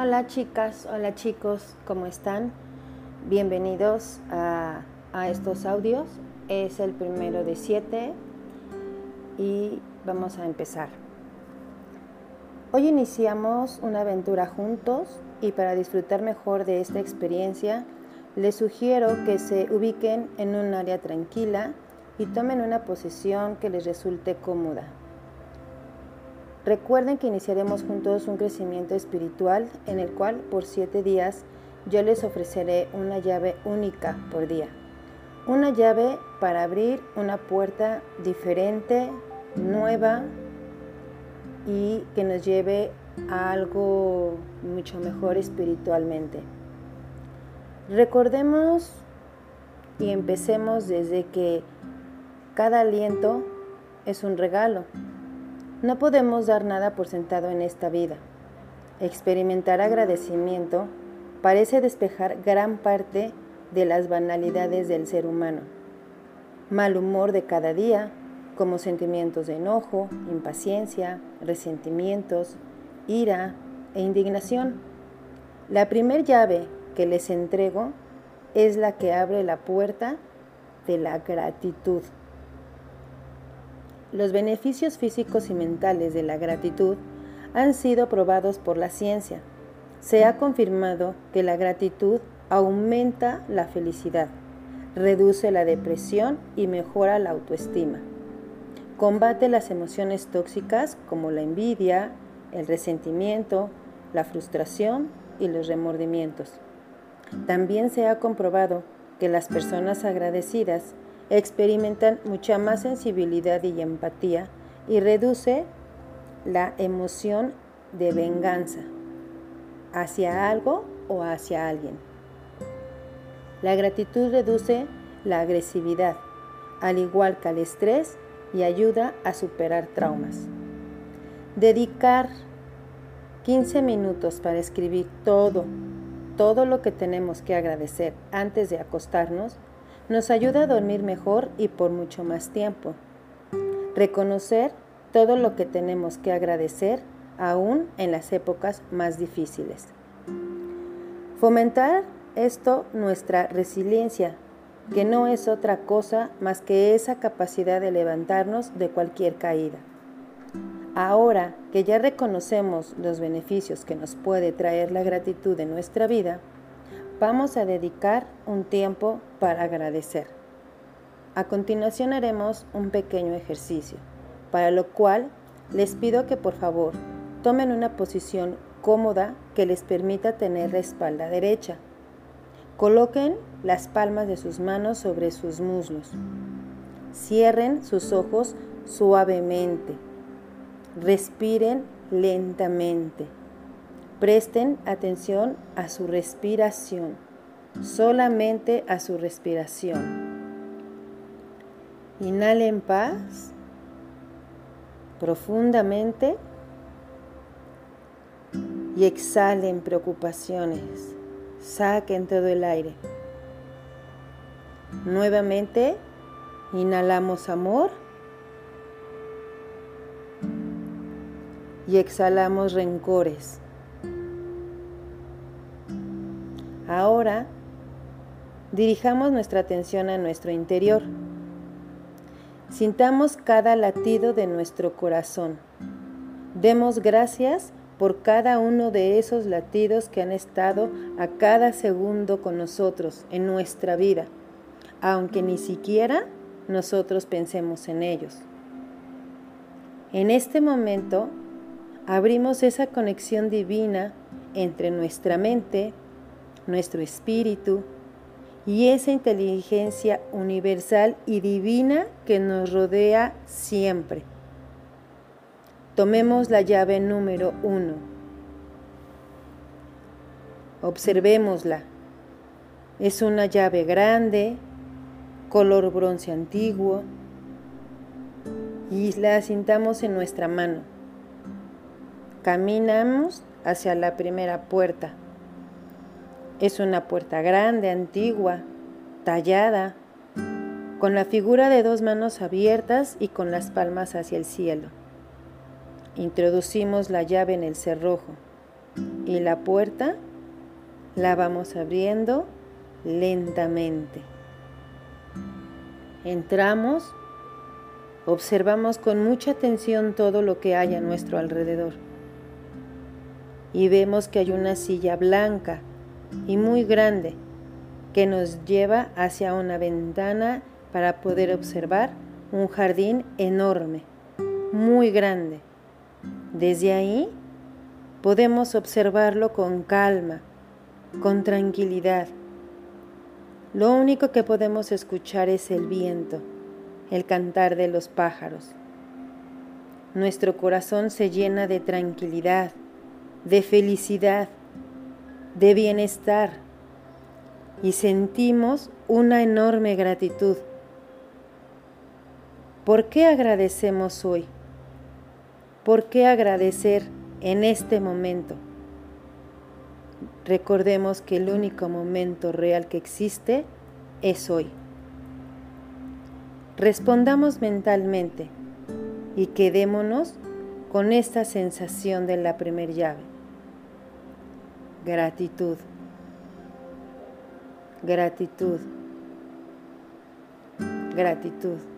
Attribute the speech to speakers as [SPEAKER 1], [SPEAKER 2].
[SPEAKER 1] Hola chicas, hola chicos, ¿cómo están? Bienvenidos a, a, estos audios. Es el primero de siete y vamos a empezar. Hoy iniciamos una aventura juntos y para disfrutar mejor de esta experiencia les sugiero que se ubiquen en un área tranquila y tomen una posición que les resulte cómoda. Recuerden que iniciaremos juntos un crecimiento espiritual en el cual por siete días yo les ofreceré una llave única por día. Una llave para abrir una puerta diferente, nueva y que nos lleve a algo mucho mejor espiritualmente. Recordemos y empecemos desde que cada aliento es un regalo no podemos dar nada por sentado en esta vida. Experimentar agradecimiento parece despejar gran parte de las banalidades del ser humano. Mal humor de cada día, como sentimientos de enojo, impaciencia, resentimientos, ira e indignación. La primer llave que les entrego es la que abre la puerta de la gratitud. Los beneficios físicos y mentales de la gratitud han sido probados por la ciencia. Se ha confirmado que la gratitud aumenta la felicidad, reduce la depresión y mejora la autoestima. Combate las emociones tóxicas como la envidia, el resentimiento, la frustración y los remordimientos. También se ha comprobado que las personas agradecidas experimentan mucha más sensibilidad y empatía y reduce la emoción de venganza hacia algo o hacia alguien. La gratitud reduce la agresividad, al igual que el estrés, y ayuda a superar traumas. Dedicar 15 minutos para escribir todo, todo lo que tenemos que agradecer antes de acostarnos nos ayuda a dormir mejor y por mucho más tiempo. Reconocer todo lo que tenemos que agradecer aún en las épocas más difíciles. Fomentar esto nuestra resiliencia, que no es otra cosa más que esa capacidad de levantarnos de cualquier caída. Ahora que ya reconocemos los beneficios que nos puede traer la gratitud en nuestra vida, Vamos a dedicar un tiempo para agradecer. A continuación haremos un pequeño ejercicio, para lo cual les pido que por favor tomen una posición cómoda que les permita tener la espalda derecha. Coloquen las palmas de sus manos sobre sus muslos. Cierren sus ojos suavemente. Respiren lentamente. Presten atención a su respiración, solamente a su respiración. Inhalen paz profundamente y exhalen preocupaciones. Saquen todo el aire. Nuevamente, inhalamos amor y exhalamos rencores. Ahora, dirijamos nuestra atención a nuestro interior. Sintamos cada latido de nuestro corazón. Demos gracias por cada uno de esos latidos que han estado a cada segundo con nosotros en nuestra vida, aunque ni siquiera nosotros pensemos en ellos. En este momento, abrimos esa conexión divina entre nuestra mente, nuestro espíritu y esa inteligencia universal y divina que nos rodea siempre. Tomemos la llave número uno. Observémosla. Es una llave grande, color bronce antiguo, y la sintamos en nuestra mano. Caminamos hacia la primera puerta. Es una puerta grande, antigua, tallada, con la figura de dos manos abiertas y con las palmas hacia el cielo. Introducimos la llave en el cerrojo. y la puerta la vamos abriendo lentamente. Entramos, observamos con mucha atención todo lo que hay a nuestro alrededor y vemos que hay una silla blanca y muy grande que nos lleva hacia una ventana para poder observar un jardín enorme, muy grande. Desde ahí podemos observarlo con calma, con tranquilidad. Lo único que podemos escuchar es el viento, el cantar de los pájaros. Nuestro corazón se llena de tranquilidad, de felicidad, de bienestar y sentimos una enorme gratitud. ¿Por qué agradecemos hoy? ¿Por qué agradecer en este momento? Recordemos que el único momento real que existe es hoy. Respondamos mentalmente y quedémonos con esta sensación de la primer llave. Gratitud. Gratitud. Gratitud.